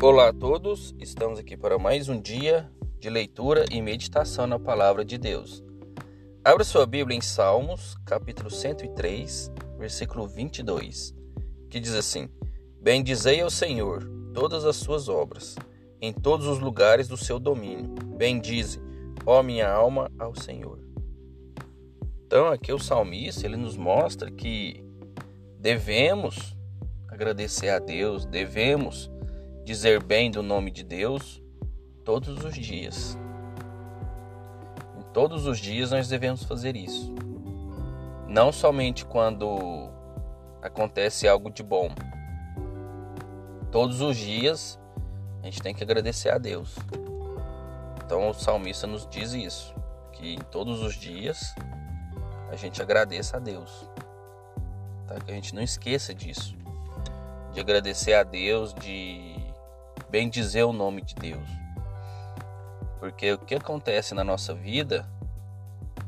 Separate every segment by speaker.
Speaker 1: Olá a todos, estamos aqui para mais um dia de leitura e meditação na palavra de Deus. Abra sua Bíblia em Salmos, capítulo 103, versículo 22, que diz assim: Bendizei ao Senhor todas as suas obras, em todos os lugares do seu domínio. Bendize, ó minha alma, ao Senhor. Então, aqui o salmista, ele nos mostra que devemos agradecer a Deus, devemos dizer bem do nome de Deus todos os dias. Em todos os dias nós devemos fazer isso. Não somente quando acontece algo de bom. Todos os dias a gente tem que agradecer a Deus. Então o salmista nos diz isso, que em todos os dias a gente agradeça a Deus. Tá? Que a gente não esqueça disso. De agradecer a Deus, de bem dizer o nome de Deus. Porque o que acontece na nossa vida,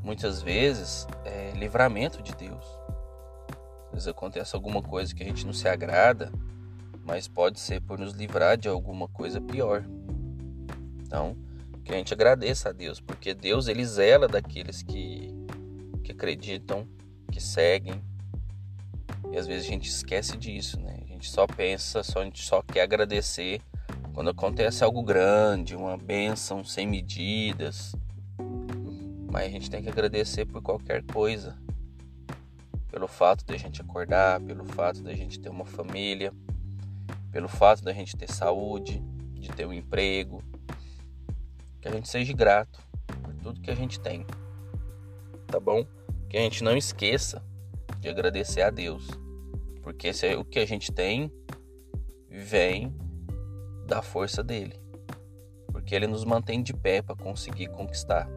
Speaker 1: muitas vezes, é livramento de Deus. Às vezes acontece alguma coisa que a gente não se agrada, mas pode ser por nos livrar de alguma coisa pior. Então, que a gente agradeça a Deus, porque Deus ele zela daqueles que, que acreditam, que seguem, e às vezes a gente esquece disso, né? A gente só pensa, só, a gente só quer agradecer quando acontece algo grande, uma bênção sem medidas. Mas a gente tem que agradecer por qualquer coisa. Pelo fato de a gente acordar, pelo fato de a gente ter uma família, pelo fato de a gente ter saúde, de ter um emprego. Que a gente seja grato por tudo que a gente tem. Tá bom? Que a gente não esqueça de agradecer a Deus, porque esse é o que a gente tem vem da força dele, porque ele nos mantém de pé para conseguir conquistar,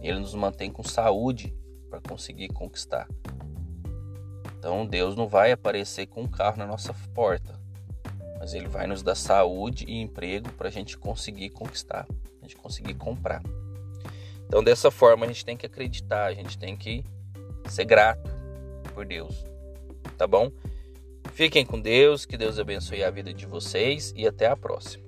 Speaker 1: ele nos mantém com saúde para conseguir conquistar. Então Deus não vai aparecer com um carro na nossa porta, mas Ele vai nos dar saúde e emprego para a gente conseguir conquistar, a gente conseguir comprar. Então dessa forma a gente tem que acreditar, a gente tem que ser grato por Deus. Tá bom? Fiquem com Deus, que Deus abençoe a vida de vocês e até a próxima.